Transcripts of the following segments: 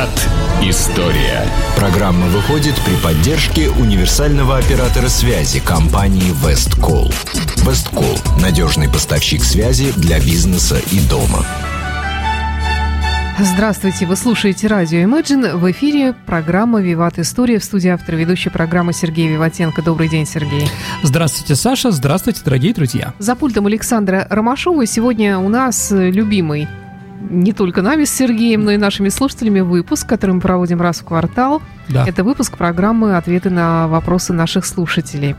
Виват История. Программа выходит при поддержке универсального оператора связи компании Весткол. Весткол – надежный поставщик связи для бизнеса и дома. Здравствуйте, вы слушаете радио Imagine. В эфире программа «Виват История» в студии автор ведущей программы Сергей Виватенко. Добрый день, Сергей. Здравствуйте, Саша. Здравствуйте, дорогие друзья. За пультом Александра Ромашова сегодня у нас любимый не только нами с Сергеем, но и нашими слушателями выпуск, который мы проводим раз в квартал. Да. Это выпуск программы «Ответы на вопросы наших слушателей».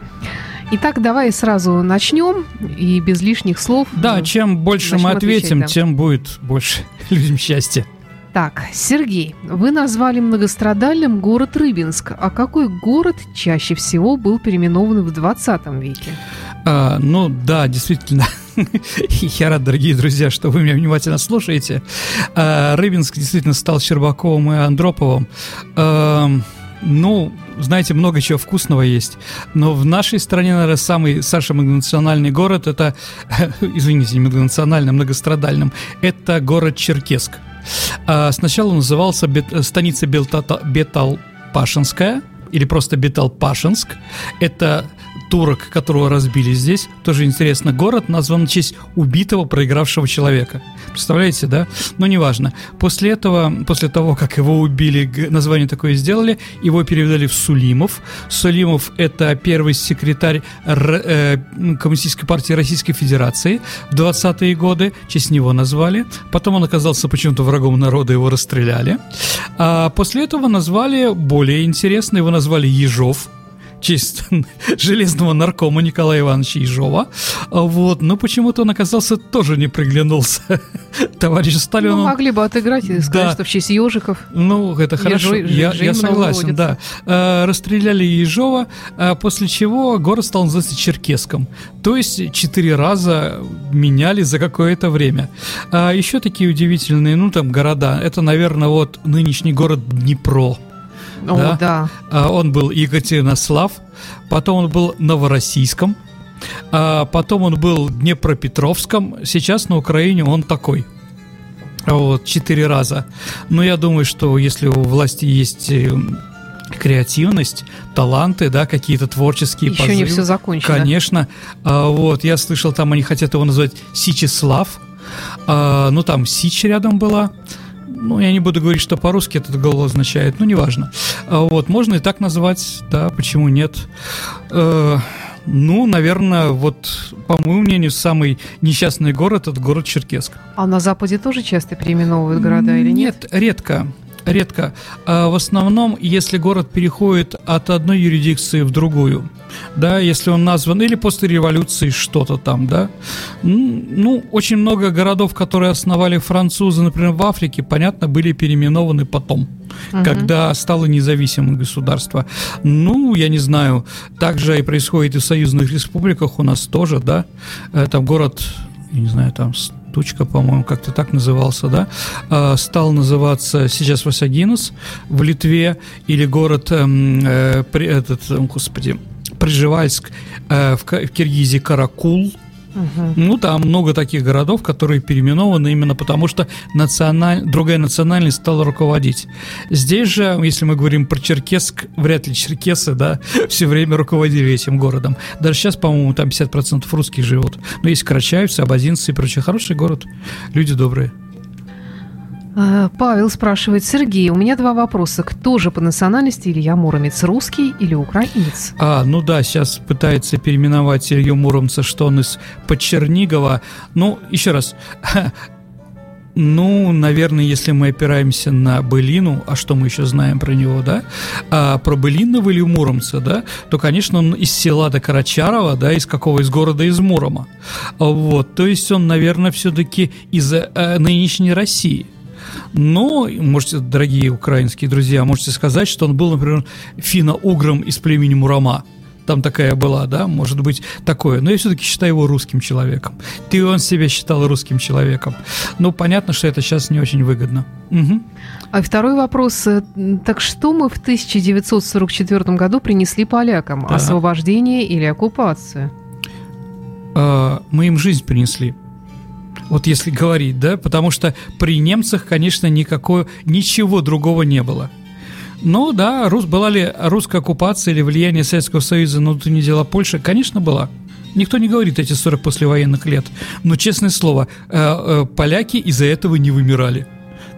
Итак, давай сразу начнем и без лишних слов. Да, чем больше мы ответим, отвечать, да. тем будет больше людям счастья. Так, Сергей, вы назвали многострадальным город Рыбинск. А какой город чаще всего был переименован в 20 веке? А, ну да, действительно. Я рад, дорогие друзья, что вы меня внимательно слушаете. А, Рыбинск действительно стал Щербаковым и Андроповым. А, ну, знаете, много чего вкусного есть. Но в нашей стране, наверное, самый, Саша, многонациональный город, это, извините, не многонациональным, многострадальным, это город Черкесск. А, сначала назывался Бет, станица Бетал-Пашинская, или просто Бетал-Пашинск. Это турок, которого разбили здесь. Тоже интересно. Город назван в честь убитого, проигравшего человека. Представляете, да? Но неважно. После этого, после того, как его убили, название такое сделали, его перевели в Сулимов. Сулимов – это первый секретарь э, Коммунистической партии Российской Федерации в 20-е годы. В честь него назвали. Потом он оказался почему-то врагом народа, его расстреляли. А после этого назвали более интересно, его назвали Ежов – честь железного наркома Николая Ивановича Ежова. Вот, но почему-то он оказался тоже не приглянулся товарищу Сталину. Ну, могли бы отыграть и сказать, да. что в честь ежиков. Ну, это хорошо, я, я согласен, да. А, расстреляли Ежова, а после чего город стал называться Черкеском. То есть четыре раза меняли за какое-то время. А еще такие удивительные, ну, там, города. Это, наверное, вот нынешний город Днепро. О, да. да. А, он был Екатеринослав, потом он был Новороссийском, а потом он был Днепропетровском, сейчас на Украине он такой. Вот, четыре раза. Но я думаю, что если у власти есть э, креативность, таланты, да, какие-то творческие Еще позывы. не все закончено. Конечно. А, вот, я слышал, там они хотят его назвать Сичеслав. А, ну, там Сич рядом была ну, я не буду говорить, что по-русски этот глагол означает, ну, неважно. А вот, можно и так назвать, да, почему нет. Э, ну, наверное, вот, по моему мнению, самый несчастный город – это город Черкесск. А на Западе тоже часто переименовывают города или нет? Нет, редко редко. А в основном, если город переходит от одной юрисдикции в другую, да, если он назван или после революции что-то там, да. Ну, очень много городов, которые основали французы, например, в Африке, понятно, были переименованы потом, угу. когда стало независимым государство. Ну, я не знаю, так же и происходит и в союзных республиках у нас тоже, да. Э, там город, я не знаю, там Тучка, по-моему, как-то так назывался, да, а, стал называться сейчас Васагинус в Литве или город, эм, э, этот, господи, Прижевальск э, в Киргизии Каракул, Угу. Ну, там много таких городов, которые переименованы именно потому, что националь... другая национальность стала руководить. Здесь же, если мы говорим про Черкесск, вряд ли черкесы, да, все время руководили этим городом. Даже сейчас, по-моему, там 50% русских живут. Но есть карачаевцы, абазинцы и прочее. Хороший город, люди добрые. А, Павел спрашивает, Сергей, у меня два вопроса. Кто же по национальности Илья Муромец, русский или украинец? А, ну да, сейчас пытается переименовать Илью Муромца, что он из Подчернигова. Ну, еще раз, ну, наверное, если мы опираемся на Былину, а что мы еще знаем про него, да, а про Былинного или Муромца, да, то, конечно, он из села до Карачарова, да, из какого, из города, из Мурома. Вот, то есть он, наверное, все-таки из э, нынешней России. Но, можете, дорогие украинские друзья, можете сказать, что он был, например, финно-угром из племени Мурама. Там такая была, да, может быть, такое. Но я все-таки считаю его русским человеком. Ты он себя считал русским человеком. Ну, понятно, что это сейчас не очень выгодно. Угу. А второй вопрос. Так что мы в 1944 году принесли полякам? Да. Освобождение или оккупацию? А, мы им жизнь принесли. Вот если говорить, да, потому что при немцах, конечно, никакого, ничего другого не было. Ну да, рус, была ли русская оккупация или влияние Советского Союза на внутренние дела Польши? Конечно, была. Никто не говорит эти 40 послевоенных лет. Но, честное слово, э, э, поляки из-за этого не вымирали.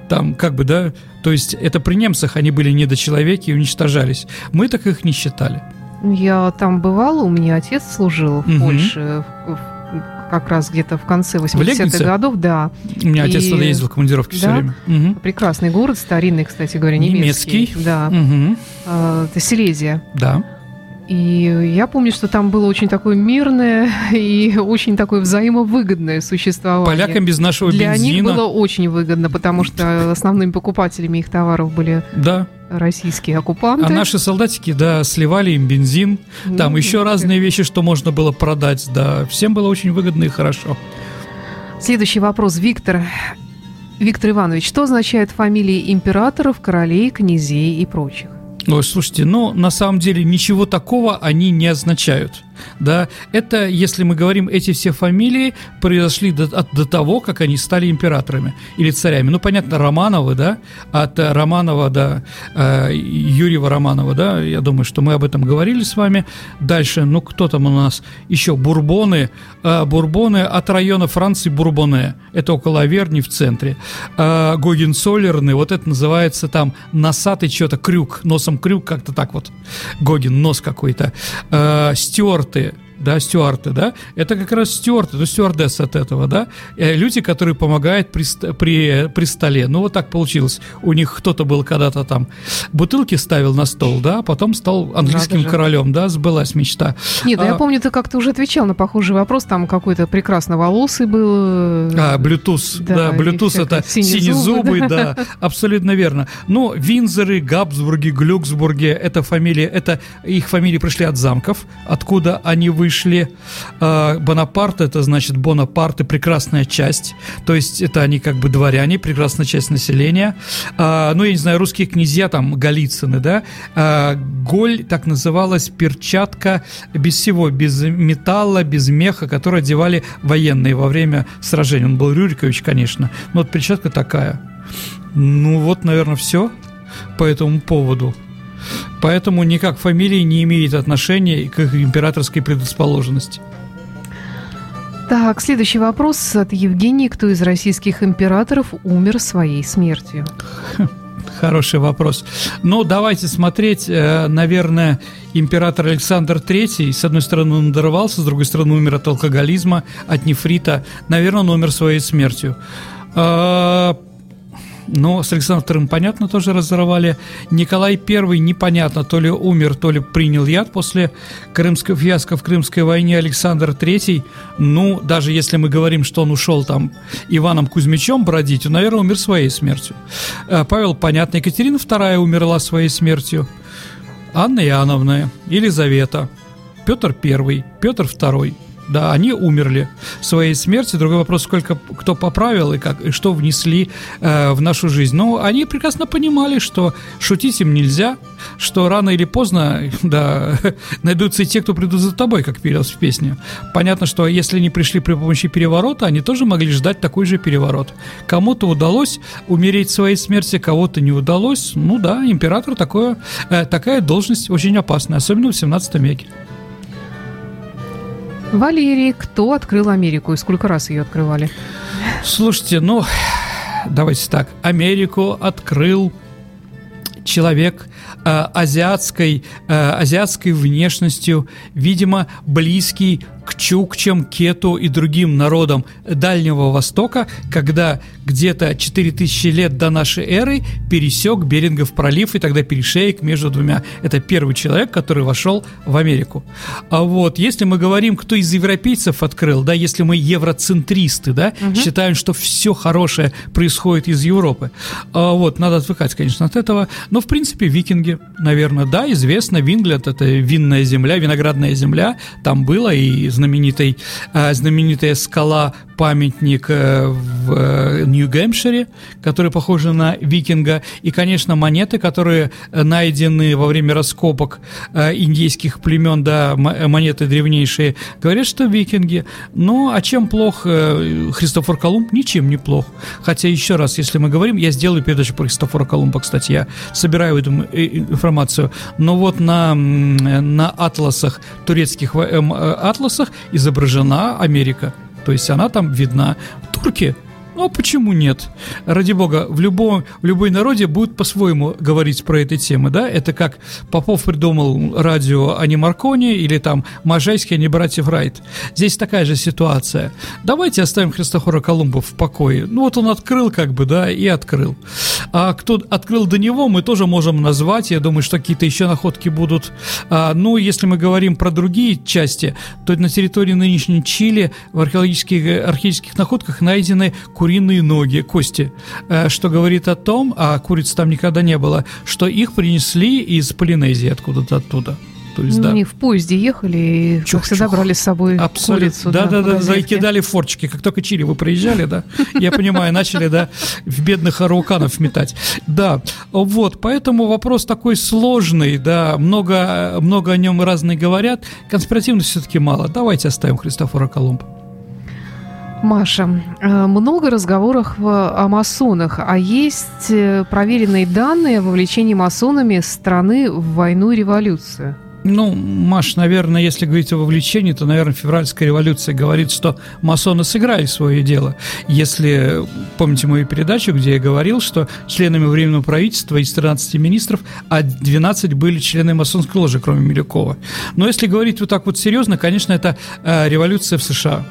Там, как бы, да, то есть это при немцах они были недочеловеки и уничтожались. Мы так их не считали. Я там бывала, у меня отец служил в угу. Польше, в, как раз где-то в конце 80-х годов, да. У меня отец туда ездил в командировке да? все время. Угу. Прекрасный город, старинный, кстати говоря, немецкий. Немецкий. Да. Угу. Это Силезия. Да. И я помню, что там было очень такое мирное и очень такое взаимовыгодное существование. Полякам без нашего Для бензина. Для них было очень выгодно, потому что основными покупателями их товаров были да. Российские оккупанты. А наши солдатики, да, сливали им бензин, ну, там еще разные вещи, что можно было продать, да, всем было очень выгодно и хорошо. Следующий вопрос, Виктор. Виктор Иванович, что означают фамилии императоров, королей, князей и прочих? Ой, слушайте, ну, на самом деле ничего такого они не означают да, это, если мы говорим, эти все фамилии произошли до, от, до того, как они стали императорами или царями. Ну, понятно, Романовы, да, от Романова до э, Юрьева Романова, да, я думаю, что мы об этом говорили с вами. Дальше, ну, кто там у нас еще? Бурбоны, э, Бурбоны от района Франции Бурбоне, это около Аверни в центре. Э, Гогенцоллерны, вот это называется там носатый что-то, крюк, носом крюк, как-то так вот. Гоген, нос какой-то. Э, Стюарт стюарты, да, стюарты, да, это как раз стюарты, ну, стюардесс от этого, да, э, люди, которые помогают при, при, при столе. Ну, вот так получилось. У них кто-то был когда-то там бутылки ставил на стол, да, а потом стал английским королем, да, сбылась мечта. Нет, а, я помню, ты как-то уже отвечал на похожий вопрос, там какой-то прекрасно волосый был. Э, а, Bluetooth, да, да Bluetooth это синезубый, да, абсолютно верно. Но Винзоры, Габсбурги, Глюксбурги, это фамилии, это их фамилии пришли от замков, откуда они вышли вышли. А, Бонапарт, это значит Бонапарты, прекрасная часть. То есть это они как бы дворяне, прекрасная часть населения. А, ну, я не знаю, русские князья, там, Голицыны, да. А, голь, так называлась перчатка без всего, без металла, без меха, которую одевали военные во время сражений. Он был Рюрикович, конечно, но вот перчатка такая. Ну вот, наверное, все по этому поводу. Поэтому никак фамилии не имеет отношения к их императорской предрасположенности. Так, следующий вопрос от Евгении. Кто из российских императоров умер своей смертью? Хороший вопрос. Ну, давайте смотреть, э, наверное, император Александр III, с одной стороны, он надорвался, с другой стороны, умер от алкоголизма, от нефрита. Наверное, он умер своей смертью. Но с Александром II, понятно, тоже разорвали. Николай I, непонятно, то ли умер, то ли принял яд после крымской фиаско в Крымской войне. Александр III, ну, даже если мы говорим, что он ушел там Иваном Кузьмичем бродить, он, наверное, умер своей смертью. Э, Павел, понятно, Екатерина II умерла своей смертью. Анна Иоанновна, Елизавета, Петр I, Петр II – да, они умерли своей смертью. Другой вопрос, сколько кто поправил и, как, и что внесли э, в нашу жизнь. Но они прекрасно понимали, что шутить им нельзя, что рано или поздно, да, найдутся и те, кто придут за тобой, как пелось в песне. Понятно, что если они пришли при помощи переворота, они тоже могли ждать такой же переворот. Кому-то удалось умереть своей смерти, кого-то не удалось. Ну да, император такое, э, такая должность очень опасная, особенно в 17 веке. Валерий, кто открыл Америку и сколько раз ее открывали? Слушайте, ну, давайте так. Америку открыл человек азиатской, э, азиатской внешностью, видимо, близкий к чукчам, кету и другим народам Дальнего Востока, когда где-то 4000 лет до нашей эры пересек Берингов пролив и тогда перешеек между двумя. Это первый человек, который вошел в Америку. А вот если мы говорим, кто из европейцев открыл, да, если мы евроцентристы, да, угу. считаем, что все хорошее происходит из Европы, а вот надо отвыкать, конечно, от этого. Но в принципе викинги, наверное, да, известно, Винглет это винная земля, виноградная земля, там было и знаменитый, знаменитая скала памятник э, в э, Нью-Гэмпшире, который похож на викинга, и, конечно, монеты, которые найдены во время раскопок э, индейских племен, да, монеты древнейшие, говорят, что викинги. Ну, а чем плох Христофор Колумб? Ничем не плох. Хотя, еще раз, если мы говорим, я сделаю передачу про Христофора Колумба, кстати, я собираю информацию, но вот на, на атласах, турецких атласах изображена Америка. То есть она там видна. Турки ну, почему нет? Ради бога, в, любом, в любой народе будут по-своему говорить про эти темы, да? Это как Попов придумал радио, а не Маркони, или там Можайский, а не братьев Райт. Здесь такая же ситуация. Давайте оставим Христофора Колумба в покое. Ну, вот он открыл как бы, да, и открыл. А кто открыл до него, мы тоже можем назвать. Я думаю, что какие-то еще находки будут. А, ну, если мы говорим про другие части, то на территории нынешней Чили в археологических, археологических находках найдены куриные ноги, кости, э, что говорит о том, а куриц там никогда не было, что их принесли из Полинезии откуда-то оттуда. То есть, ну, да. Они в поезде ехали и чух, всегда брали с собой Абсолютно. курицу. Да, да, да, да, кидали форчики. Как только Чили вы проезжали, да, я понимаю, начали, да, в бедных арауканов метать. Да, вот, поэтому вопрос такой сложный, да, много, много о нем разные говорят, конспиративности все-таки мало. Давайте оставим Христофора Колумба. Маша, э, много разговоров о масонах, а есть э, проверенные данные о вовлечении масонами страны в войну и революцию? Ну, Маш, наверное, если говорить о вовлечении, то, наверное, февральская революция говорит, что масоны сыграли свое дело. Если, помните мою передачу, где я говорил, что членами Временного правительства из 13 министров, а 12 были члены масонской ложи, кроме Милюкова. Но если говорить вот так вот серьезно, конечно, это э, революция в США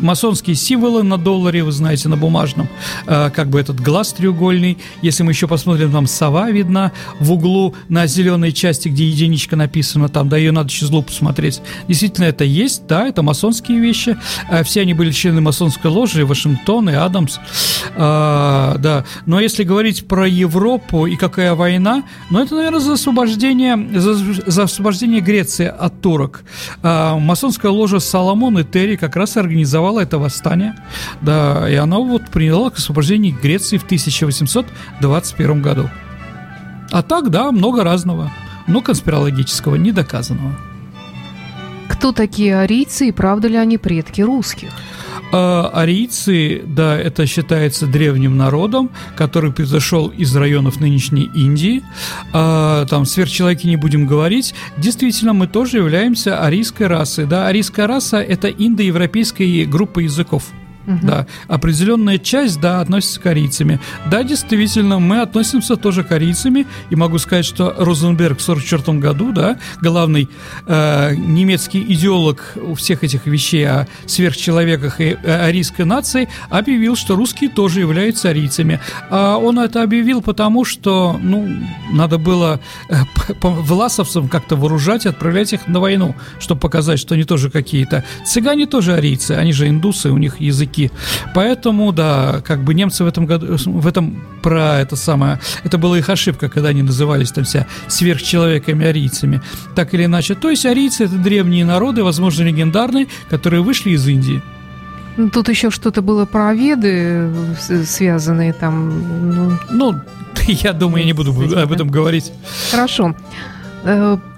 масонские символы на долларе, вы знаете, на бумажном, э, как бы этот глаз треугольный. Если мы еще посмотрим, там сова видна в углу на зеленой части, где единичка написана, там, да, ее надо через лупу посмотреть. Действительно, это есть, да, это масонские вещи. Э, все они были члены масонской ложи, Вашингтон и Адамс, э, да. Но если говорить про Европу и какая война, ну, это, наверное, за освобождение, за, за освобождение Греции от турок. Масонская ложа Соломон и Терри как раз организовала организовала это восстание, да, и оно вот приняло к освобождению Греции в 1821 году. А так, да, много разного, но конспирологического, недоказанного. Кто такие арийцы и правда ли они предки русских? А, арийцы, да, это считается древним народом, который произошел из районов нынешней Индии. А, там сверхчеловеки не будем говорить. Действительно, мы тоже являемся арийской расой. Да, арийская раса – это индоевропейская группа языков. Угу. Да, определенная часть, да, относится к корейцами. Да, действительно, мы относимся тоже к корейцами, и могу сказать, что Розенберг в 1944 году, да, главный э, немецкий идеолог всех этих вещей о сверхчеловеках и арийской нации, объявил, что русские тоже являются арийцами. А он это объявил потому, что, ну, надо было э, власовцам как-то вооружать и отправлять их на войну, чтобы показать, что они тоже какие-то. Цыгане тоже арийцы, они же индусы, у них язык языки. Поэтому, да, как бы немцы в этом году, в этом про это самое, это была их ошибка, когда они назывались там вся сверхчеловеками, арийцами, так или иначе. То есть арийцы это древние народы, возможно, легендарные, которые вышли из Индии. Ну, тут еще что-то было про веды, связанные там. Ну, ну я думаю, я не буду об этом говорить. Хорошо.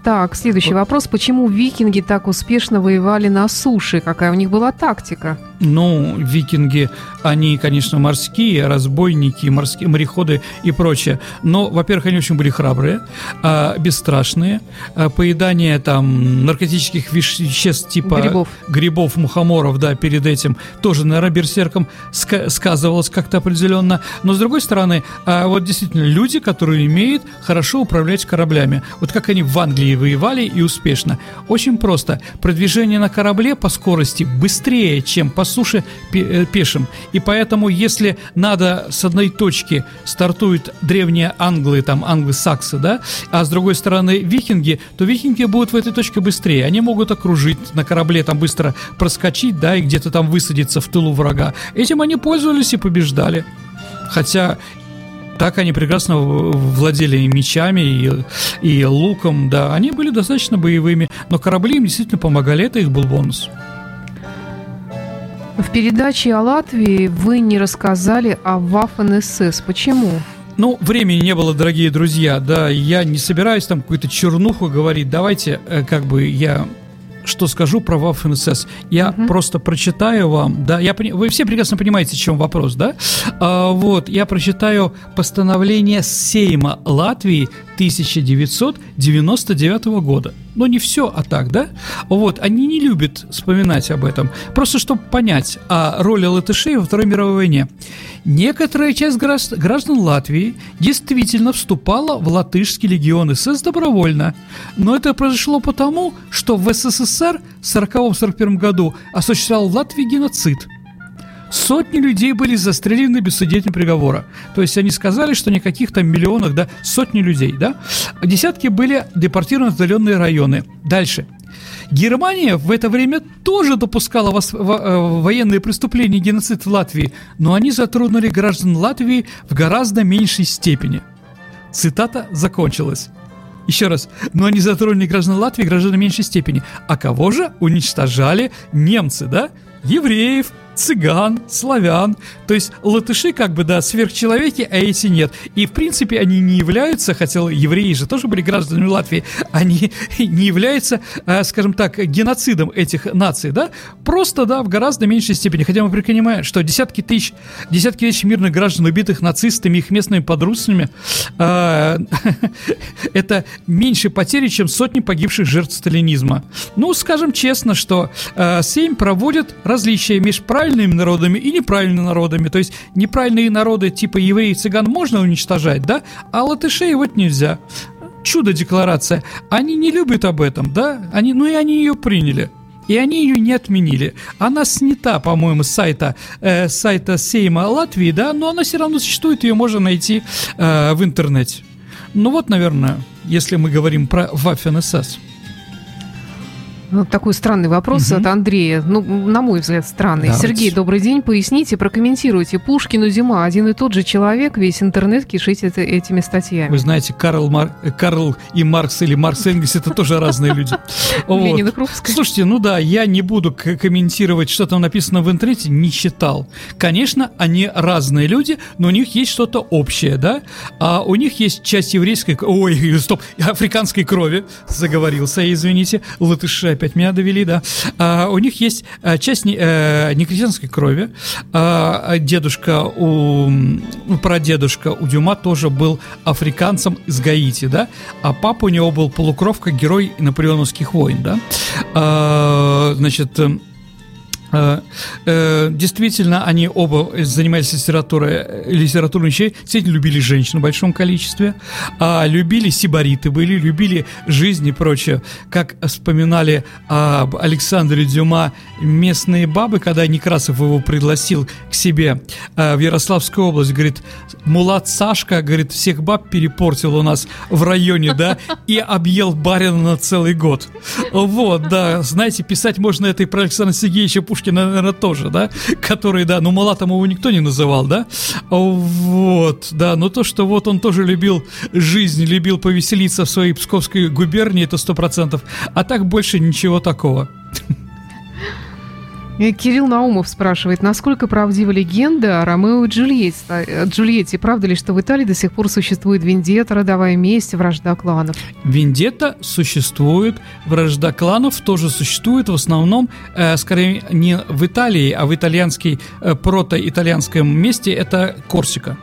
Э, так, следующий вопрос. Почему викинги так успешно воевали на суше? Какая у них была тактика? Ну, викинги, они, конечно, морские, разбойники, морские мореходы и прочее. Но, во-первых, они очень были храбрые, а, бесстрашные. А, поедание там наркотических веществ типа грибов, грибов мухоморов, да, перед этим тоже, наверное, берсерком ска- сказывалось как-то определенно. Но, с другой стороны, а, вот действительно, люди, которые умеют хорошо управлять кораблями. Вот как они в Англии воевали и успешно. Очень просто. Продвижение на корабле по скорости быстрее, чем по суше э, пешим. И поэтому, если надо с одной точки стартуют древние англы, там англосаксы, да, а с другой стороны викинги, то викинги будут в этой точке быстрее. Они могут окружить на корабле, там быстро проскочить, да, и где-то там высадиться в тылу врага. Этим они пользовались и побеждали. Хотя так они прекрасно владели и мечами, и, и луком, да. Они были достаточно боевыми, но корабли им действительно помогали, это их был бонус. В передаче о Латвии вы не рассказали о Waffen-СС. Почему? Ну, времени не было, дорогие друзья, да, я не собираюсь там какую-то чернуху говорить, давайте, э, как бы, я что скажу про Waffen-СС. Я угу. просто прочитаю вам, да, я, вы все прекрасно понимаете, в чем вопрос, да? А, вот, я прочитаю постановление Сейма Латвии 1999 года. Но не все, а так, да? Вот, они не любят вспоминать об этом. Просто чтобы понять о роли латышей во Второй мировой войне. Некоторая часть граждан Латвии действительно вступала в латышский легион СС добровольно. Но это произошло потому, что в СССР в 1940-1941 году осуществлял в Латвии геноцид – Сотни людей были застрелены без свидетельного приговора. То есть они сказали, что никаких там миллионах, да, сотни людей, да. Десятки были депортированы в отдаленные районы. Дальше. Германия в это время тоже допускала э, военные преступления и геноцид в Латвии, но они затронули граждан Латвии в гораздо меньшей степени. Цитата закончилась. Еще раз, но они затронули граждан Латвии в гораздо меньшей степени. А кого же уничтожали немцы, да? Евреев, цыган, славян. То есть латыши как бы, да, сверхчеловеки, а эти нет. И, в принципе, они не являются, хотя евреи же тоже были гражданами Латвии, они не являются, э, скажем так, геноцидом этих наций, да, просто, да, в гораздо меньшей степени. Хотя мы понимаем, что десятки тысяч, десятки тысяч мирных граждан, убитых нацистами, их местными подручными, э, это меньше потери, чем сотни погибших жертв сталинизма. Ну, скажем честно, что э, Сейм проводит различия между правильными народами и неправильными народами. То есть неправильные народы типа евреи и цыган можно уничтожать, да, а латышей вот нельзя. Чудо-декларация. Они не любят об этом, да? Они, ну и они ее приняли. И они ее не отменили. Она снята, по-моему, с сайта, э, сайта Сейма Латвии, да, но она все равно существует, ее можно найти э, в интернете. Ну вот, наверное, если мы говорим про Waffen СС. Ну, такой странный вопрос угу. от Андрея. Ну, на мой взгляд, странный. Давайте. Сергей, добрый день. Поясните, прокомментируйте. Пушкин и Зима. Один и тот же человек. Весь интернет кишит это, этими статьями. Вы знаете, Карл, Мар... Карл и Маркс или Маркс Энгельс это тоже разные люди. Ленина Крупская. Слушайте, ну да, я не буду комментировать, что там написано в интернете, не читал. Конечно, они разные люди, но у них есть что-то общее, да? А у них есть часть еврейской... Ой, стоп, африканской крови. Заговорился, извините. Латыши опять опять меня довели, да. А, у них есть а, часть не, э, некрестьянской крови. А, дедушка у... Прадедушка у Дюма тоже был африканцем из Гаити, да. А папа у него был полукровка, герой наполеоновских войн, да. А, значит... Э, э, действительно, они оба занимались литературой, литературной вещей, действительно любили женщин в большом количестве, а любили сибариты были, любили жизнь и прочее. Как вспоминали об Александре Дюма местные бабы, когда Некрасов его пригласил к себе э, в Ярославскую область, говорит, Мулат Сашка, говорит, всех баб перепортил у нас в районе, да, и объел барина на целый год. Вот, да, знаете, писать можно это и про Александра Сергеевича Пушкина, Пушкина, наверное, тоже, да, который, да, ну, Малатом его никто не называл, да, вот, да, но то, что вот он тоже любил жизнь, любил повеселиться в своей Псковской губернии, это сто процентов, а так больше ничего такого. Кирилл Наумов спрашивает, насколько правдива легенда о Ромео и Джульетте? Э, Джульетте? Правда ли, что в Италии до сих пор существует вендетта, родовая месть, вражда кланов? Вендетта существует, вражда кланов тоже существует, в основном, э, скорее, не в Италии, а в итальянской, э, прото-итальянском месте, это Корсика.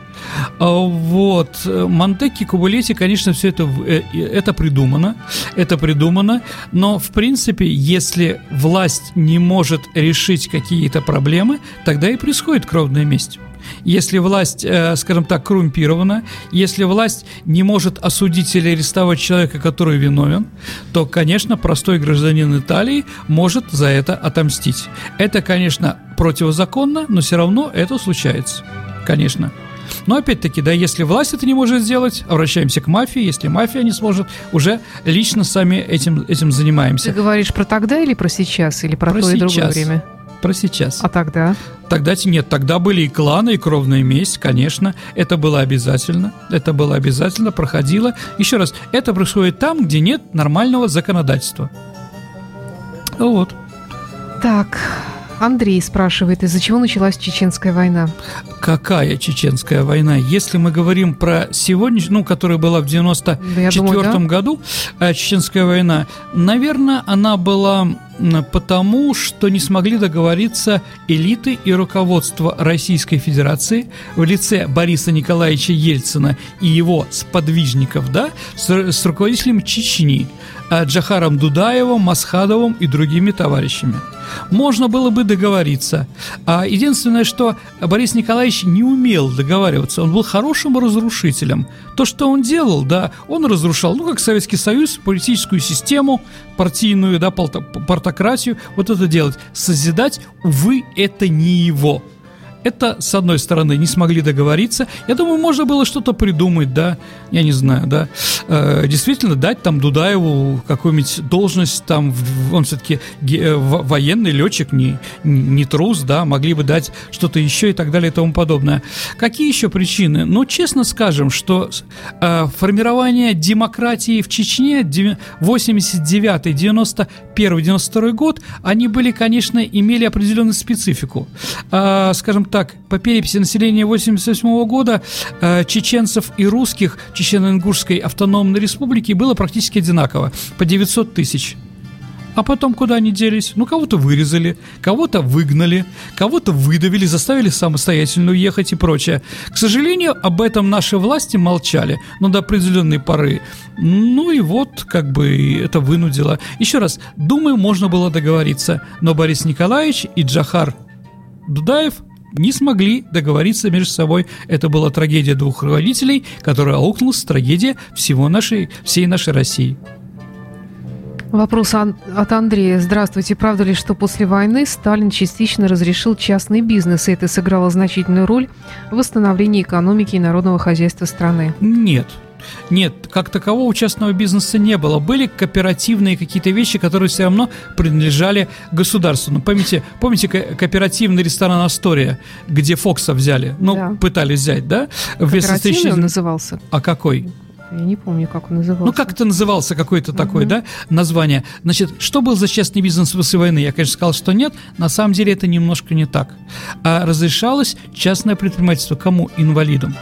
А, вот. Монтекки, Кубулети, конечно, все это, э, это придумано. Это придумано. Но, в принципе, если власть не может решить какие-то проблемы, тогда и происходит кровная месть. Если власть, э, скажем так, коррумпирована, если власть не может осудить или арестовать человека, который виновен, то, конечно, простой гражданин Италии может за это отомстить. Это, конечно, противозаконно, но все равно это случается. Конечно. Но опять-таки, да, если власть это не может сделать, обращаемся к мафии. Если мафия не сможет, уже лично сами этим, этим занимаемся. Ты говоришь про тогда или про сейчас? Или про, про то сейчас. и другое время? Про сейчас. А тогда? Тогда нет, тогда были и кланы, и кровная месть, конечно. Это было обязательно. Это было обязательно, проходило. Еще раз, это происходит там, где нет нормального законодательства. Вот. Так, Андрей спрашивает, из-за чего началась Чеченская война? Какая Чеченская война? Если мы говорим про сегодняшнюю, ну, которая была в 94 да, да. году, э, Чеченская война, наверное, она была потому, что не смогли договориться элиты и руководство Российской Федерации в лице Бориса Николаевича Ельцина и его сподвижников, да, с, с руководителем Чечни, Джахаром Дудаевым, Масхадовым и другими товарищами. Можно было бы договориться. А единственное, что Борис Николаевич не умел договариваться. Он был хорошим разрушителем. То, что он делал, да, он разрушал, ну, как Советский Союз, политическую систему, партийную, да, портократию, вот это делать. Созидать, увы, это не его. Это, с одной стороны, не смогли договориться. Я думаю, можно было что-то придумать, да, я не знаю, да. Э, действительно, дать там Дудаеву какую-нибудь должность, там, он все-таки э, военный летчик, не, не трус, да, могли бы дать что-то еще и так далее и тому подобное. Какие еще причины? Ну, честно скажем, что э, формирование демократии в Чечне 89 91 92 год, они были, конечно, имели определенную специфику. Э, скажем так, по переписи населения 1988 года э, чеченцев и русских Чечено-Ингушской автономной республики было практически одинаково, по 900 тысяч. А потом куда они делись? Ну, кого-то вырезали, кого-то выгнали, кого-то выдавили, заставили самостоятельно уехать и прочее. К сожалению, об этом наши власти молчали, но до определенной поры. Ну и вот, как бы это вынудило. Еще раз, думаю, можно было договориться, но Борис Николаевич и Джахар Дудаев не смогли договориться между собой. Это была трагедия двух родителей, которая аукнулась трагедия всего нашей, всей нашей России. Вопрос от Андрея. Здравствуйте. Правда ли, что после войны Сталин частично разрешил частный бизнес, и это сыграло значительную роль в восстановлении экономики и народного хозяйства страны? Нет. Нет, как такового частного бизнеса не было. Были кооперативные какие-то вещи, которые все равно принадлежали государству. Ну, помните, помните кооперативный ресторан «Астория», где Фокса взяли? Ну, да. пытались взять, да? Кооперативный он назывался. А какой? Я не помню, как он назывался. Ну, как это назывался, какое-то такое, да, название. Значит, что был за частный бизнес после войны? Я, конечно, сказал, что нет. На самом деле это немножко не так. А разрешалось частное предпринимательство. Кому? Инвалидам.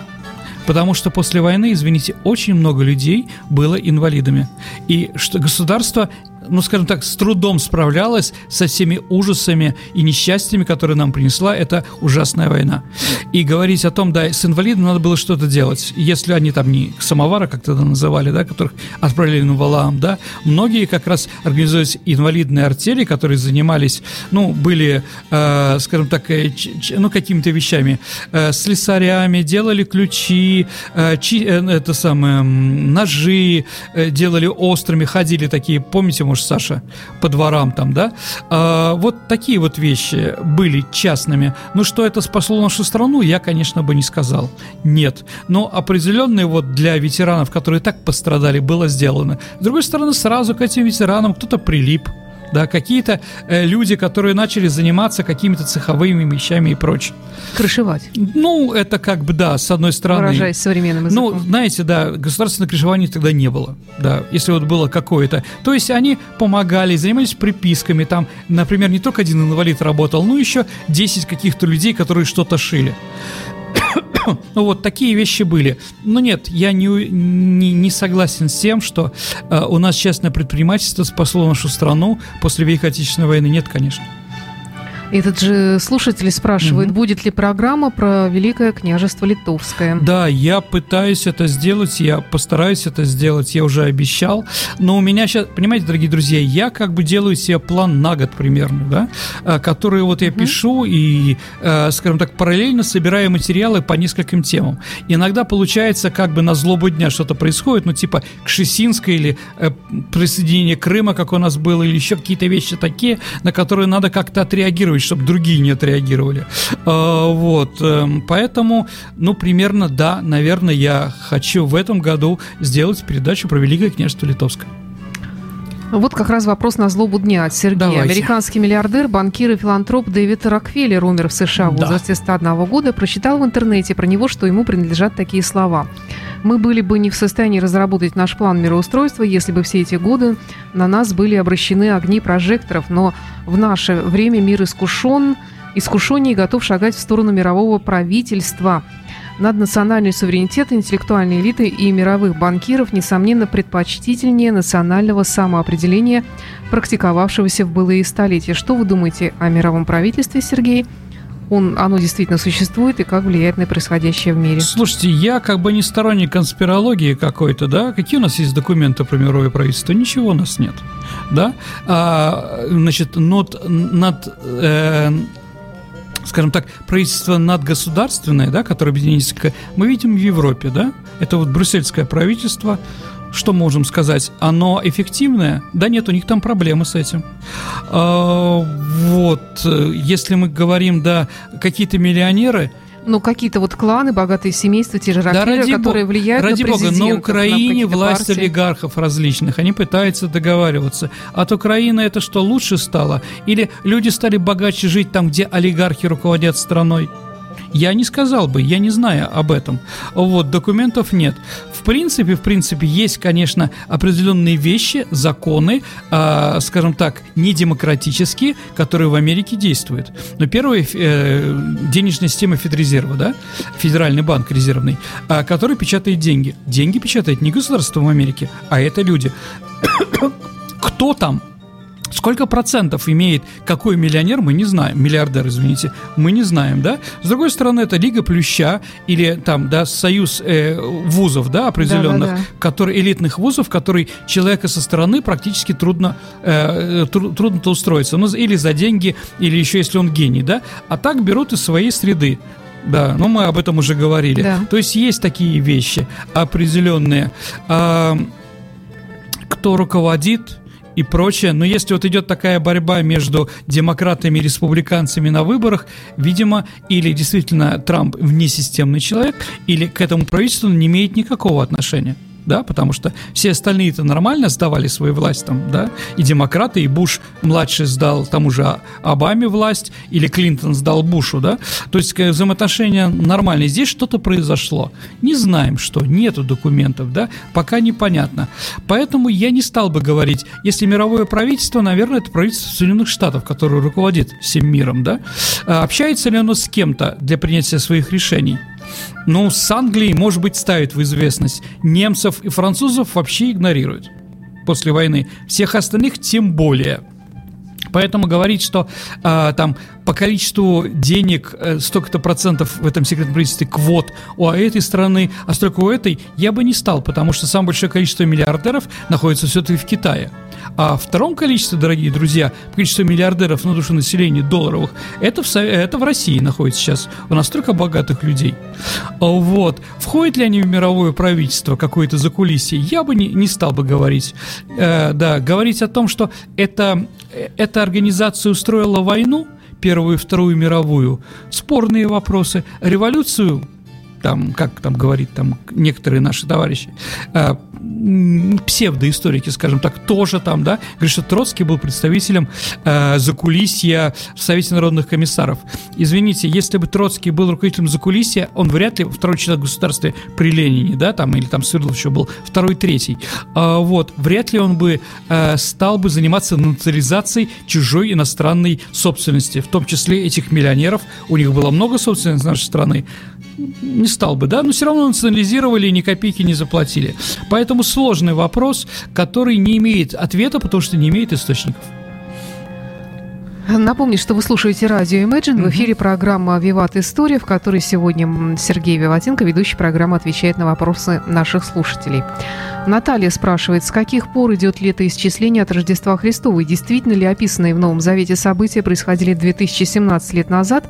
Потому что после войны, извините, очень много людей было инвалидами. И что государство ну, скажем так, с трудом справлялась со всеми ужасами и несчастьями, которые нам принесла эта ужасная война. И говорить о том, да, с инвалидом надо было что-то делать. Если они там не самовара, как тогда называли, да, которых отправили на Валаам, да, многие как раз организовались инвалидные артели, которые занимались, ну, были, э, скажем так, э, ч, ну, какими-то вещами, э, слесарями, делали ключи, э, чи, э, это самое, ножи, э, делали острыми, ходили такие, помните, может, Саша, по дворам там, да? А, вот такие вот вещи были частными. Ну, что это спасло нашу страну, я, конечно, бы не сказал. Нет. Но определенные вот для ветеранов, которые так пострадали, было сделано. С другой стороны, сразу к этим ветеранам кто-то прилип да, какие-то э, люди, которые начали заниматься какими-то цеховыми вещами и прочее. Крышевать. Ну, это как бы, да, с одной стороны. Выражаясь современным языком. Ну, знаете, да, государственное крышевание тогда не было, да, если вот было какое-то. То есть они помогали, занимались приписками, там, например, не только один инвалид работал, но еще 10 каких-то людей, которые что-то шили. Ну вот такие вещи были. Но нет, я не, не, не согласен с тем, что э, у нас частное предпринимательство спасло нашу страну после Великой Отечественной войны. Нет, конечно. Этот же слушатель спрашивает, угу. будет ли программа про Великое княжество Литовское. Да, я пытаюсь это сделать, я постараюсь это сделать, я уже обещал. Но у меня сейчас, понимаете, дорогие друзья, я как бы делаю себе план на год примерно, да, э, который вот я угу. пишу и, э, скажем так, параллельно собираю материалы по нескольким темам. Иногда получается как бы на злобу дня что-то происходит, ну типа Кшесинской или э, присоединение Крыма, как у нас было, или еще какие-то вещи такие, на которые надо как-то отреагировать быть, чтобы другие не отреагировали. А, вот, эм, поэтому, ну, примерно, да, наверное, я хочу в этом году сделать передачу про Великое княжество Литовское. Вот как раз вопрос на злобу дня от Сергея. Давайте. Американский миллиардер, банкир и филантроп Дэвид Рокфеллер умер в США в возрасте 101 года. Прочитал в интернете про него, что ему принадлежат такие слова. Мы были бы не в состоянии разработать наш план мироустройства, если бы все эти годы на нас были обращены огни прожекторов. Но в наше время мир искушен, искушеннее и готов шагать в сторону мирового правительства. Наднациональный суверенитет интеллектуальной элиты и мировых банкиров, несомненно, предпочтительнее национального самоопределения, практиковавшегося в былые столетия. Что вы думаете о мировом правительстве, Сергей? Он, оно действительно существует и как влияет на происходящее в мире. Слушайте, я как бы не сторонник конспирологии какой-то, да? Какие у нас есть документы про мировое правительство? Ничего у нас нет, да? А, значит, над, над э, скажем так, правительство надгосударственное, да, которое объединилось, мы видим в Европе, да? Это вот брюссельское правительство, что можем сказать? Оно эффективное? Да нет, у них там проблемы с этим. А, вот, если мы говорим, да, какие-то миллионеры, ну, какие-то вот кланы, богатые семейства, те же да, ради которые влияют ради на Бога, на Украине на власть партии. олигархов различных, они пытаются договариваться. От Украины это что, лучше стало? Или люди стали богаче жить там, где олигархи руководят страной? Я не сказал бы, я не знаю об этом. Вот, документов нет. В принципе, в принципе, есть, конечно, определенные вещи, законы, э, скажем так, недемократические, которые в Америке действуют. Но первое, э, денежная система Федрезерва, да, Федеральный банк резервный, э, который печатает деньги. Деньги печатает не государство в Америке, а это люди. Кто там? Сколько процентов имеет какой миллионер, мы не знаем. Миллиардер, извините, мы не знаем, да? С другой стороны, это Лига Плюща или там, да, союз э, вузов, да, определенных, да, да, да. Который, элитных вузов, который человека со стороны практически трудно, э, тру, трудно-то устроиться. Ну, или за деньги, или еще если он гений, да? А так берут из своей среды. Да, ну мы об этом уже говорили. Да. То есть есть такие вещи определенные. А, кто руководит, и прочее. Но если вот идет такая борьба между демократами и республиканцами на выборах, видимо, или действительно Трамп внесистемный человек, или к этому правительству не имеет никакого отношения да, потому что все остальные-то нормально сдавали свою власть там, да, и демократы, и Буш младший сдал тому же Обаме власть, или Клинтон сдал Бушу, да, то есть взаимоотношения нормальные. Здесь что-то произошло. Не знаем, что, нету документов, да, пока непонятно. Поэтому я не стал бы говорить, если мировое правительство, наверное, это правительство Соединенных Штатов, которое руководит всем миром, да, а общается ли оно с кем-то для принятия своих решений? Ну, с Англией, может быть, ставит в известность. Немцев и французов вообще игнорируют после войны. Всех остальных тем более. Поэтому говорить, что э, там по количеству денег э, столько-то процентов в этом секретном правительстве квот у этой страны, а столько у этой, я бы не стал, потому что самое большое количество миллиардеров находится все-таки в Китае. А втором количестве, дорогие друзья, количество миллиардеров на душу населения долларовых, это в, это в России находится сейчас. У нас столько богатых людей. А вот. Входят ли они в мировое правительство, какое-то закулисье, я бы не, не стал бы говорить. Э, да, говорить о том, что это, эта организация устроила войну, Первую и Вторую мировую, спорные вопросы. Революцию там, как там говорит там некоторые наши товарищи, э, псевдоисторики, скажем так, тоже там, да, говорит, что Троцкий был представителем э, закулисья в Совете народных комиссаров. Извините, если бы Троцкий был руководителем закулисья, он вряд ли второй человек в государстве при Ленине, да, там, или там Свердлов еще был второй, третий, э, вот, вряд ли он бы э, стал бы заниматься национализацией чужой иностранной собственности, в том числе этих миллионеров, у них было много собственности нашей страны, не стал бы, да, но все равно национализировали и ни копейки не заплатили. Поэтому сложный вопрос, который не имеет ответа, потому что не имеет источников. Напомню, что вы слушаете радио Imagine. В эфире программа «Виват История», в которой сегодня Сергей Виватенко, ведущий программы, отвечает на вопросы наших слушателей. Наталья спрашивает, с каких пор идет летоисчисление от Рождества Христова? И действительно ли описанные в Новом Завете события происходили 2017 лет назад?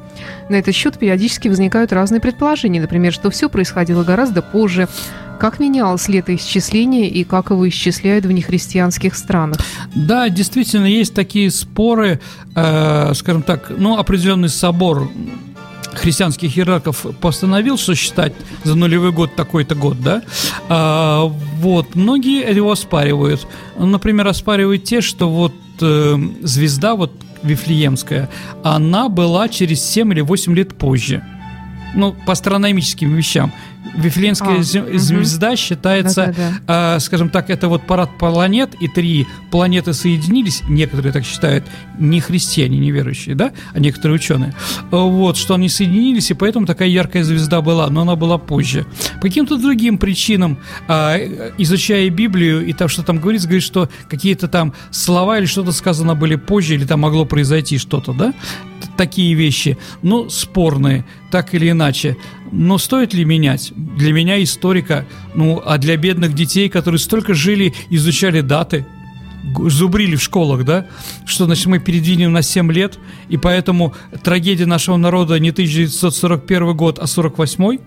На этот счет периодически возникают разные предположения. Например, что все происходило гораздо позже. Как менялось летоисчисление и как его исчисляют в нехристианских странах? Да, действительно, есть такие споры, э, скажем так, ну, определенный собор христианских иерархов постановил, что считать за нулевой год такой-то год, да, а, вот, многие его оспаривают. Например, оспаривают те, что вот э, звезда вот Вифлеемская, она была через 7 или 8 лет позже. ну, по астрономическим вещам. Вифлеемская а, звезда угу. считается, да, да, да. Э, скажем так, это вот парад планет, и три планеты соединились, некоторые так считают, не христиане, не верующие, да, а некоторые ученые, вот, что они соединились, и поэтому такая яркая звезда была, но она была позже. По каким-то другим причинам, э, изучая Библию, и там что там говорится, говорит, что какие-то там слова или что-то сказано были позже, или там могло произойти что-то, да, такие вещи, ну, спорные, так или иначе. Но стоит ли менять? Для меня историка, ну, а для бедных детей, которые столько жили, изучали даты, зубрили в школах, да, что, значит, мы передвинем на 7 лет, и поэтому трагедия нашего народа не 1941 год, а 48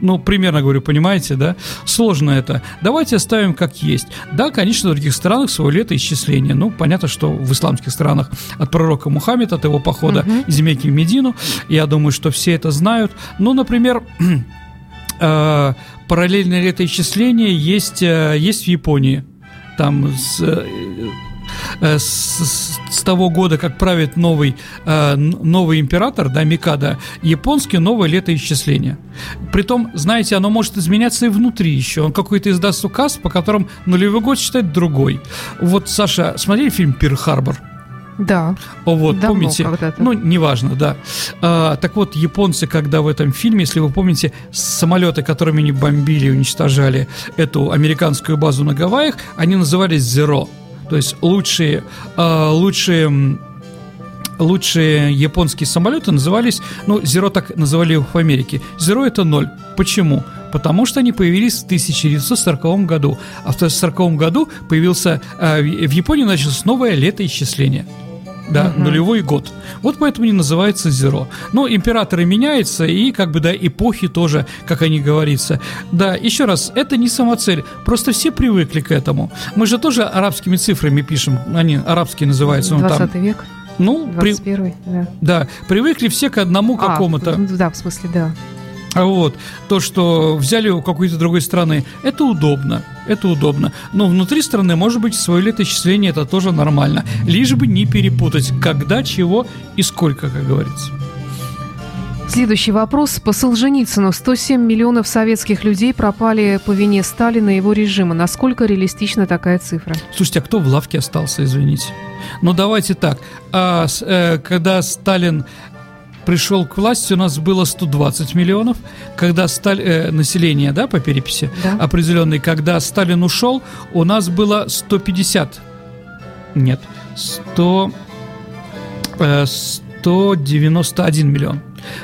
ну, примерно говорю, понимаете, да? Сложно это. Давайте оставим как есть. Да, конечно, в других странах свое летоисчисление. Ну, понятно, что в исламских странах от пророка Мухаммеда, от его похода uh-huh. из Мекки в Медину. Я думаю, что все это знают. Ну, например, э, параллельное летоисчисление есть, э, есть в Японии. Там с, э, Э, с, с того года, как правит новый, э, новый император, да, Микада, японский новое летоисчисление. Притом, знаете, оно может изменяться и внутри еще. Он какой-то издаст указ, по которому нулевой год считать другой. Вот, Саша, смотрели фильм «Пир-Харбор»? Да. Вот, Давно помните? Ну, неважно, да. А, так вот, японцы, когда в этом фильме, если вы помните, самолеты, которыми они бомбили и уничтожали эту американскую базу на Гавайях, они назывались «Зеро». То есть лучшие, э, лучшие лучшие японские самолеты назывались, ну, Zero так называли их в Америке. Zero это ноль. Почему? Потому что они появились в 1940 году. А в 1940 году появился, э, в Японии началось новое летоисчисление да, угу. нулевой год. Вот поэтому не называется Zero. Но императоры меняются, и как бы, да, эпохи тоже, как они говорится. Да, еще раз, это не самоцель, просто все привыкли к этому. Мы же тоже арабскими цифрами пишем, они арабские называются. 20 ну, там, век. Ну, 21 при... да. Да, привыкли все к одному а, какому-то. Да, в смысле, да. А вот то, что взяли у какой-то другой страны, это удобно. Это удобно. Но внутри страны, может быть, свое летоисчисление это тоже нормально. Лишь бы не перепутать, когда, чего и сколько, как говорится. Следующий вопрос. По Солженицыну 107 миллионов советских людей пропали по вине Сталина и его режима. Насколько реалистична такая цифра? Слушайте, а кто в лавке остался, извините? Ну, давайте так. А, э, когда Сталин пришел к власти, у нас было 120 миллионов, когда Сталь, э, население, да, по переписи да. определенной, когда Сталин ушел, у нас было 150, нет, 100, э, 191 миллион,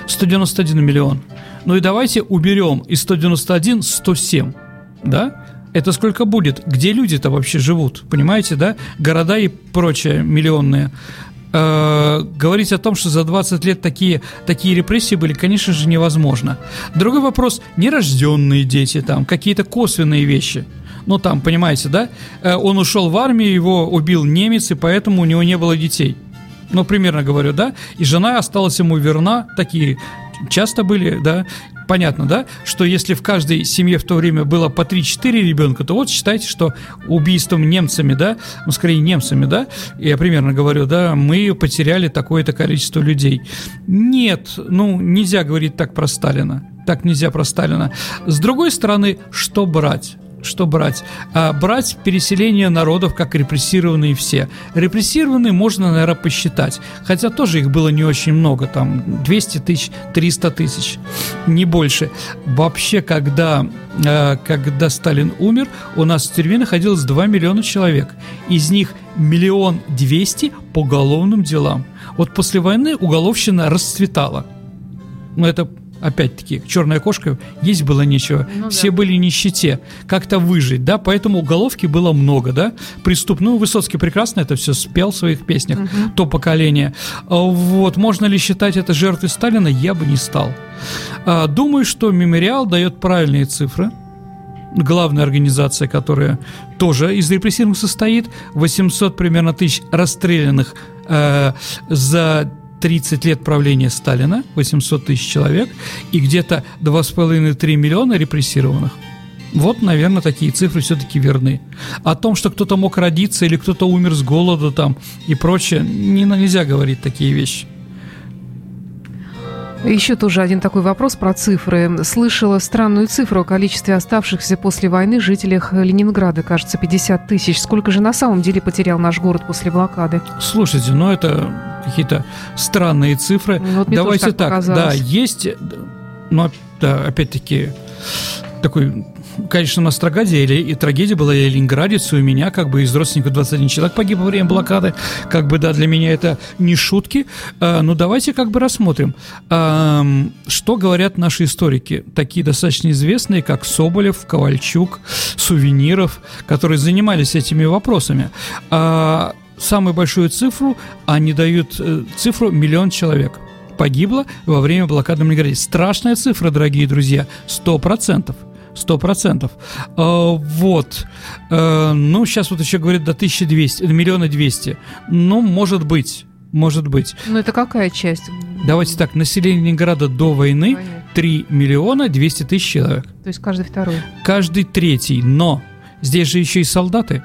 191 миллион. Ну и давайте уберем из 191 107, да? Это сколько будет? Где люди-то вообще живут? Понимаете, да? Города и прочее миллионные э, говорить о том, что за 20 лет такие, такие репрессии были, конечно же, невозможно. Другой вопрос – нерожденные дети, там, какие-то косвенные вещи. Ну, там, понимаете, да? Э, он ушел в армию, его убил немец, и поэтому у него не было детей. Ну, примерно говорю, да? И жена осталась ему верна, такие часто были, да, понятно, да, что если в каждой семье в то время было по 3-4 ребенка, то вот считайте, что убийством немцами, да, ну, скорее немцами, да, я примерно говорю, да, мы потеряли такое-то количество людей. Нет, ну, нельзя говорить так про Сталина. Так нельзя про Сталина. С другой стороны, что брать? Что брать? А, брать переселение народов как репрессированные все. Репрессированные можно, наверное, посчитать. Хотя тоже их было не очень много, там 200 тысяч, 300 тысяч, не больше. Вообще, когда, а, когда Сталин умер, у нас в тюрьме находилось 2 миллиона человек. Из них миллион двести по уголовным делам. Вот после войны уголовщина расцветала. Ну, это опять-таки, черная кошка, есть было нечего. Ну, Все да. были нищете. Как-то выжить, да, поэтому уголовки было много, да. Преступную Высоцкий прекрасно это все спел в своих песнях, угу. то поколение. А вот, можно ли считать это жертвой Сталина? Я бы не стал. А, думаю, что мемориал дает правильные цифры главная организация, которая тоже из репрессированных состоит, 800 примерно тысяч расстрелянных э, за 30 лет правления Сталина, 800 тысяч человек, и где-то 2,5-3 миллиона репрессированных. Вот, наверное, такие цифры все-таки верны. О том, что кто-то мог родиться или кто-то умер с голода там и прочее, не, нельзя говорить такие вещи. Еще тоже один такой вопрос про цифры. Слышала странную цифру о количестве оставшихся после войны жителях Ленинграда, кажется, 50 тысяч. Сколько же на самом деле потерял наш город после блокады? Слушайте, ну это какие-то странные цифры. Ну, вот Давайте так, так показалось. да, есть, но да, опять-таки такой конечно, у нас трагедия, или, и трагедия была и ленинградец, у меня, как бы, из родственников 21 человек погиб во время блокады, как бы, да, для меня это не шутки, а, ну, давайте, как бы, рассмотрим, а, что говорят наши историки, такие достаточно известные, как Соболев, Ковальчук, Сувениров, которые занимались этими вопросами. А, самую большую цифру, они дают э, цифру миллион человек погибло во время блокады Ленинграда. Страшная цифра, дорогие друзья, сто процентов сто процентов. А, вот. А, ну, сейчас вот еще говорят до 1200, до миллиона двести. Ну, может быть. Может быть. Ну, это какая часть? Давайте так, население Ленинграда до войны 3 миллиона 200 тысяч человек. То есть каждый второй? Каждый третий, но здесь же еще и солдаты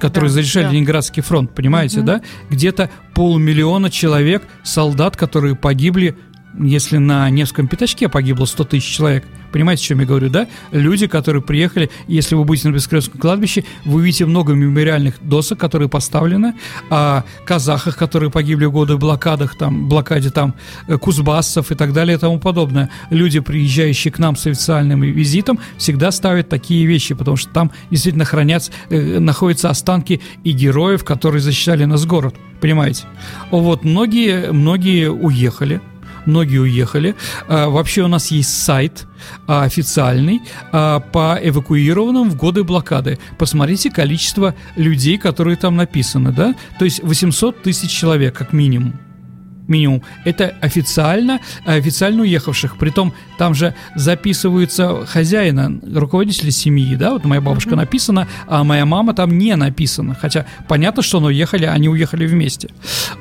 которые да, защищали да. Ленинградский фронт, понимаете, угу. да? Где-то полмиллиона человек, солдат, которые погибли если на Невском пятачке погибло 100 тысяч человек, понимаете, о чем я говорю, да? Люди, которые приехали, если вы будете на Бескрестном кладбище, вы увидите много мемориальных досок, которые поставлены, о казахах, которые погибли в годы блокадах, там, блокаде там э, кузбассов и так далее и тому подобное. Люди, приезжающие к нам с официальным визитом, всегда ставят такие вещи, потому что там действительно хранятся, э, находятся останки и героев, которые защищали нас город, понимаете? Вот, многие, многие уехали, многие уехали. А, вообще у нас есть сайт а, официальный а, по эвакуированным в годы блокады. Посмотрите количество людей, которые там написаны, да? То есть 800 тысяч человек как минимум минимум. Это официально, официально уехавших. Притом там же записываются хозяина, руководители семьи, да, вот моя бабушка mm-hmm. написана, а моя мама там не написана. Хотя понятно, что они уехали, они уехали вместе.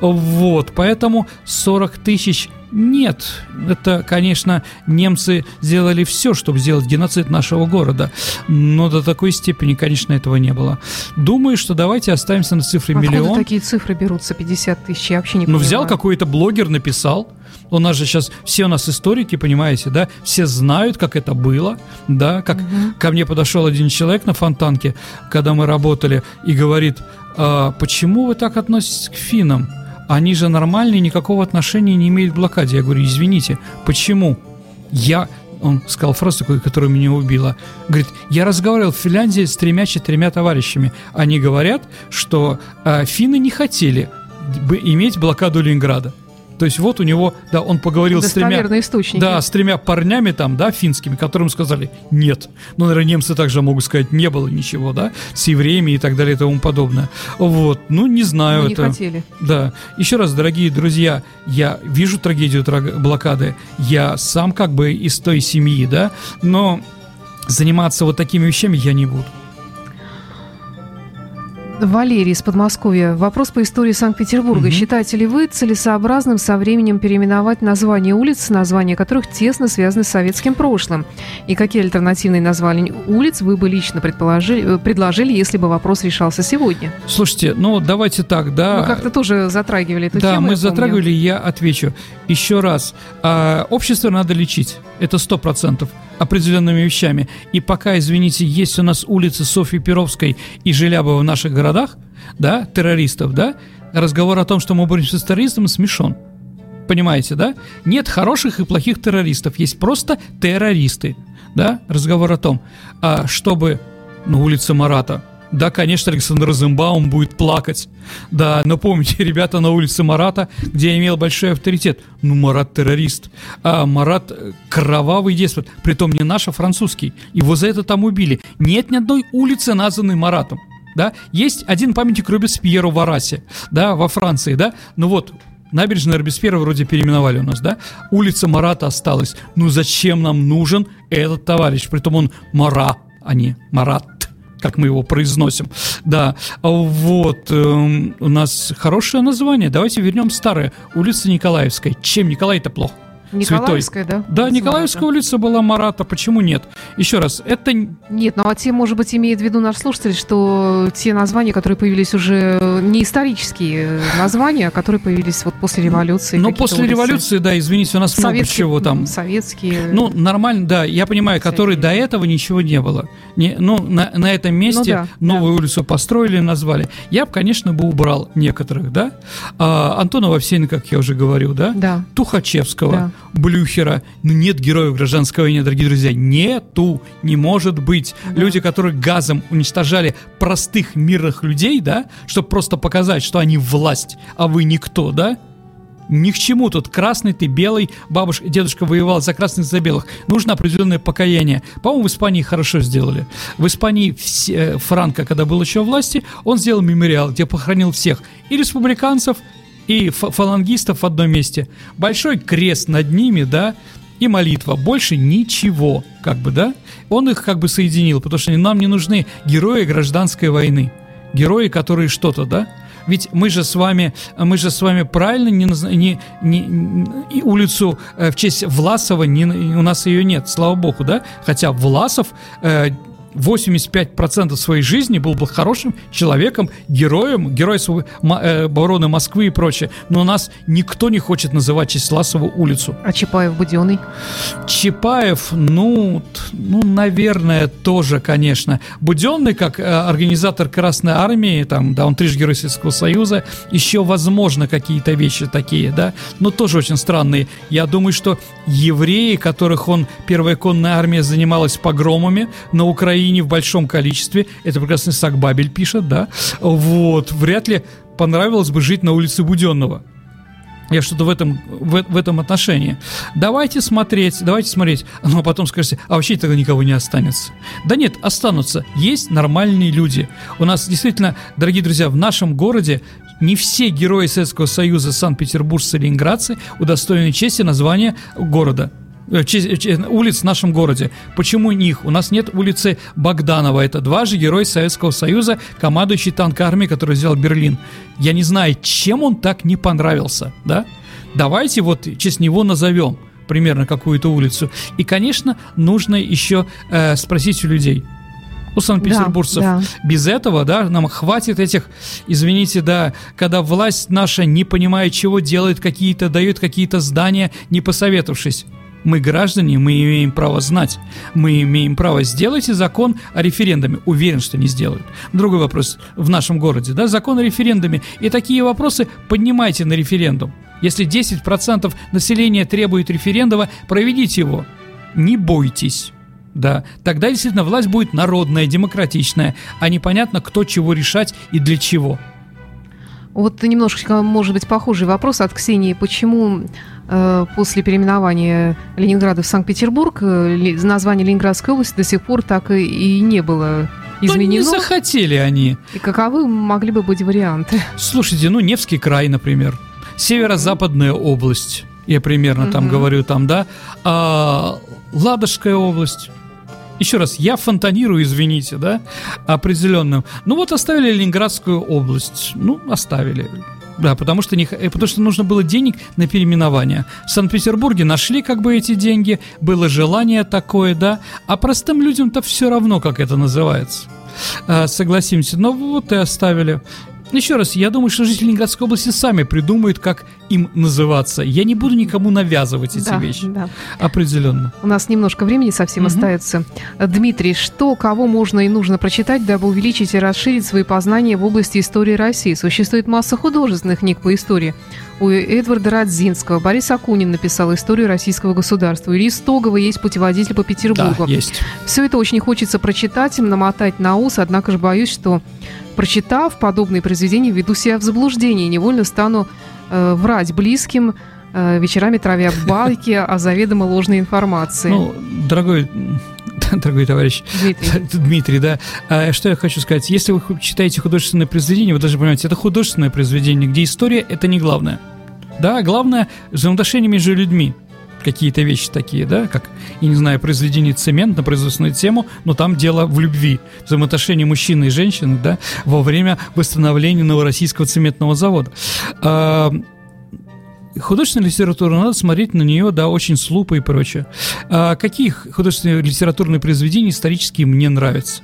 Вот, поэтому 40 тысяч нет, это, конечно, немцы сделали все, чтобы сделать геноцид нашего города, но до такой степени, конечно, этого не было. Думаю, что давайте оставимся на цифре Откуда миллион. такие цифры берутся, 50 тысяч, я вообще не Ну, взял какой-то блогер, написал, у нас же сейчас все у нас историки, понимаете, да, все знают, как это было, да, как угу. ко мне подошел один человек на фонтанке, когда мы работали, и говорит, а, почему вы так относитесь к финнам? Они же нормальные, никакого отношения не имеют к блокаде. Я говорю, извините, почему? Я он сказал фразу такую, которая меня убила. Говорит, я разговаривал в Финляндии с тремя-четырьмя товарищами. Они говорят, что э, финны не хотели бы иметь блокаду Ленинграда. То есть вот у него, да, он поговорил с тремя, источники. да, с тремя парнями там, да, финскими, которым сказали нет. Ну, наверное, немцы также могут сказать не было ничего, да, с евреями и так далее и тому подобное. Вот, ну не знаю Мы это. Не хотели. Да. Еще раз, дорогие друзья, я вижу трагедию блокады, я сам как бы из той семьи, да, но заниматься вот такими вещами я не буду. Валерий из Подмосковья. Вопрос по истории Санкт-Петербурга. Угу. Считаете ли вы целесообразным со временем переименовать названия улиц, названия которых тесно связаны с советским прошлым? И какие альтернативные названия улиц вы бы лично предположили, э, предложили, если бы вопрос решался сегодня? Слушайте, ну давайте так, да. Мы как-то тоже затрагивали эту да, тему. Да, мы затрагивали, я отвечу. Еще раз. А, общество надо лечить. Это сто процентов определенными вещами. И пока, извините, есть у нас улицы Софьи Перовской и Желябова в наших городах, да, террористов, да, разговор о том, что мы боремся с террористом, смешон. Понимаете, да? Нет хороших и плохих террористов, есть просто террористы, да? Разговор о том, а чтобы на улице Марата да, конечно, Александр Розенбаум будет плакать. Да, но помните, ребята на улице Марата, где я имел большой авторитет. Ну, Марат террорист. А Марат э, кровавый деспот. Притом не наш, а французский. Его за это там убили. Нет ни одной улицы, названной Маратом. Да, есть один памятник Робеспьеру в Арасе, да, во Франции, да, ну вот, Набережная Робеспьера вроде переименовали у нас, да? Улица Марата осталась. Ну зачем нам нужен этот товарищ? Притом он Мара, а не Марат как мы его произносим. Да, вот, э, у нас хорошее название. Давайте вернем старое. Улица Николаевская. Чем Николай-то плохо? Николаевская, святой. да? Да, Николаевская улица была Марата, почему нет? Еще раз, это... Нет, ну а те, может быть, имеет в виду наш слушатель, что те названия, которые появились уже не исторические названия, а которые появились вот после революции. Ну, после улицы. революции, да, извините, у нас советские, много чего там. Советские. Ну, нормально, да, я понимаю, которые до этого ничего не было. Не, ну, на, на этом месте ну, да, новую да. улицу построили, назвали. Я бы, конечно, бы убрал некоторых, да? А, Антона Вовсенко, как я уже говорил, да? Да. Тухачевского, да. Блюхера. Ну, нет героев гражданской войны, дорогие друзья. Нету, не может быть. Да. Люди, которые газом уничтожали простых мирных людей, да, чтобы просто показать, что они власть, а вы никто, да? Ни к чему тут красный ты, белый, бабушка, дедушка воевал за красных, за белых. Нужно определенное покаяние. По-моему, в Испании хорошо сделали. В Испании все, э, Франко, когда был еще в власти, он сделал мемориал, где похоронил всех. И республиканцев, и фалангистов в одном месте. Большой крест над ними, да, и молитва. Больше ничего, как бы, да. Он их как бы соединил, потому что нам не нужны герои гражданской войны. Герои, которые что-то, да, ведь мы же с вами, мы же с вами правильно не, не, не, не улицу э, в честь Власова не, у нас ее нет, слава богу, да? Хотя Власов э, 85% своей жизни был бы хорошим человеком, героем, герой э, обороны Москвы и прочее. Но нас никто не хочет называть Чесласову улицу. А Чапаев Буденный? Чапаев, ну, ну, наверное, тоже, конечно. Буденный, как э, организатор Красной Армии, там, да, он трижды Герой Советского Союза, еще, возможно, какие-то вещи такие, да, но тоже очень странные. Я думаю, что евреи, которых он, Первая конная армия занималась погромами на Украине, Украине в большом количестве. Это прекрасный Сакбабель пишет, да. Вот, вряд ли понравилось бы жить на улице Буденного. Я что-то в этом, в, в этом отношении. Давайте смотреть, давайте смотреть. Ну, а потом скажете, а вообще тогда никого не останется. Да нет, останутся. Есть нормальные люди. У нас действительно, дорогие друзья, в нашем городе не все герои Советского Союза, Санкт-Петербуржцы, Ленинградцы удостоены чести названия города. Э, улиц в нашем городе. Почему них? У нас нет улицы Богданова. Это два же герой Советского Союза, командующий танк армии, который взял Берлин. Я не знаю, чем он так не понравился, да? Давайте вот честь него назовем примерно какую-то улицу. И, конечно, нужно еще э, спросить у людей, у санкт-петербуржцев. Да, да. Без этого, да, нам хватит этих, извините, да, когда власть наша, не понимая чего, делает какие-то, дает какие-то здания, не посоветовавшись. Мы граждане, мы имеем право знать. Мы имеем право сделать и закон о референдуме. Уверен, что не сделают. Другой вопрос в нашем городе, да, закон о референдуме. И такие вопросы поднимайте на референдум. Если 10% населения требует референдума, проведите его. Не бойтесь. Да, тогда действительно власть будет народная, демократичная, а непонятно, кто чего решать и для чего. Вот немножко, может быть, похожий вопрос от Ксении. Почему Э, после переименования Ленинграда в Санкт-Петербург э, название Ленинградской области до сих пор так и не было изменено. Ну, не захотели они. И каковы могли бы быть варианты? Слушайте, ну, Невский край, например. Северо-западная область. Я примерно там говорю, там, да. А, Ладожская область. Еще раз, я фонтанирую, извините, да, определенным. Ну вот оставили Ленинградскую область. Ну, оставили. Да, потому что, не, э, потому что нужно было денег на переименование. В Санкт-Петербурге нашли как бы эти деньги, было желание такое, да, а простым людям-то все равно, как это называется. А, согласимся, но вот и оставили. Еще раз, я думаю, что жители Ленинградской области сами придумают, как им называться. Я не буду никому навязывать эти да, вещи. Да. Определенно. У нас немножко времени совсем угу. остается. Дмитрий, что, кого можно и нужно прочитать, дабы увеличить и расширить свои познания в области истории России? Существует масса художественных книг по истории. У Эдварда Радзинского, Борис Акунин написал историю российского государства. Ильи Стогова есть путеводитель по Петербургу. Да, есть. Все это очень хочется прочитать, намотать на ус, однако же боюсь, что прочитав подобные произведения, веду себя в заблуждение, невольно стану э, врать близким, э, вечерами травя байки о заведомо ложной информации. Ну, дорогой дорогой товарищ Дмитрий, Дмитрий да. А, что я хочу сказать? Если вы читаете художественное произведение, вы должны понимать, это художественное произведение, где история – это не главное. Да, главное – взаимоотношения между людьми какие-то вещи такие, да, как, я не знаю, произведение «Цемент» на производственную тему, но там дело в любви, взаимоотношении мужчины и женщины, да, во время восстановления Новороссийского цементного завода. А, художественная литература, надо смотреть на нее, да, очень с лупой и прочее. А какие художественные литературные произведения исторические мне нравятся?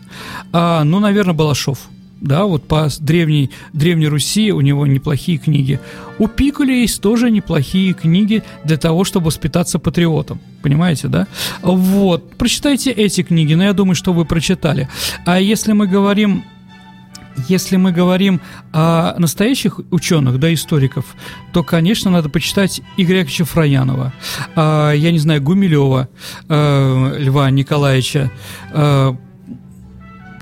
А, ну, наверное, Балашов. Да, вот по древней, древней Руси у него неплохие книги. У Пикуля есть тоже неплохие книги для того, чтобы воспитаться патриотом. Понимаете, да? Вот. Прочитайте эти книги, но я думаю, что вы прочитали. А если мы говорим если мы говорим о настоящих ученых, да, историков, то, конечно, надо почитать Игоря Яковлевича Фраянова, э, я не знаю, Гумилева, э, Льва Николаевича, э,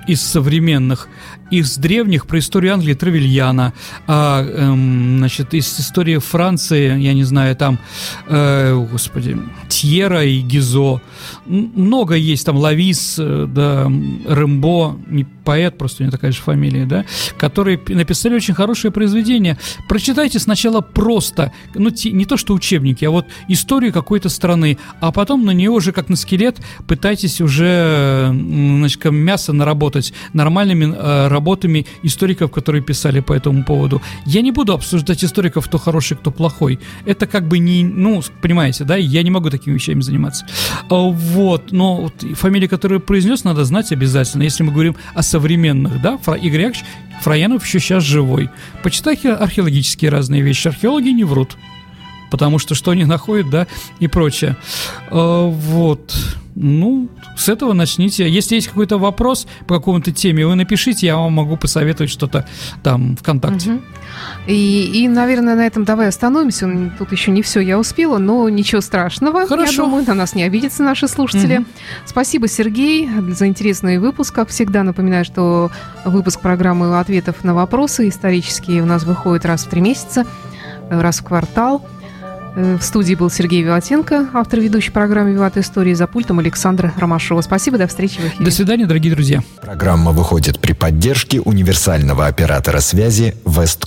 из современных, из древних про историю Англии Травельяна, а, эм, значит, из истории Франции, я не знаю, там, э, господи, Тьера и Гизо, много есть, там Лавис, э, да, Рэмбо, не поэт, просто у него такая же фамилия, да, которые написали очень хорошее произведение. Прочитайте сначала просто, ну, не то что учебники, а вот историю какой-то страны, а потом на нее уже как на скелет пытайтесь уже, значит, мясо наработать нормальными э, работами историков, которые писали по этому поводу. Я не буду обсуждать историков, кто хороший, кто плохой. Это как бы не, ну, понимаете, да, я не могу такими вещами заниматься. А, вот, но вот фамилии, которые произнес, надо знать обязательно, если мы говорим о современных, да, Фра, Игорь Яковлевич Фраянов еще сейчас живой. Почитайте археологические разные вещи. Археологи не врут. Потому что что они находят, да, и прочее. А, вот. Ну, с этого начните. Если есть какой-то вопрос по какому-то теме, вы напишите, я вам могу посоветовать что-то там ВКонтакте. Угу. И, и, наверное, на этом давай остановимся. Тут еще не все я успела, но ничего страшного. Хорошо. Я думаю, на нас не обидятся наши слушатели. Угу. Спасибо, Сергей, за интересный выпуск. Как всегда, напоминаю, что выпуск программы «Ответов на вопросы» исторические у нас выходит раз в три месяца, раз в квартал. Э, в студии был Сергей Виватенко, автор ведущей программы «Виват Истории» за пультом Александра Ромашова. Спасибо, до встречи в эфире. До свидания, дорогие друзья. Программа выходит при поддержке универсального оператора связи «Весткол».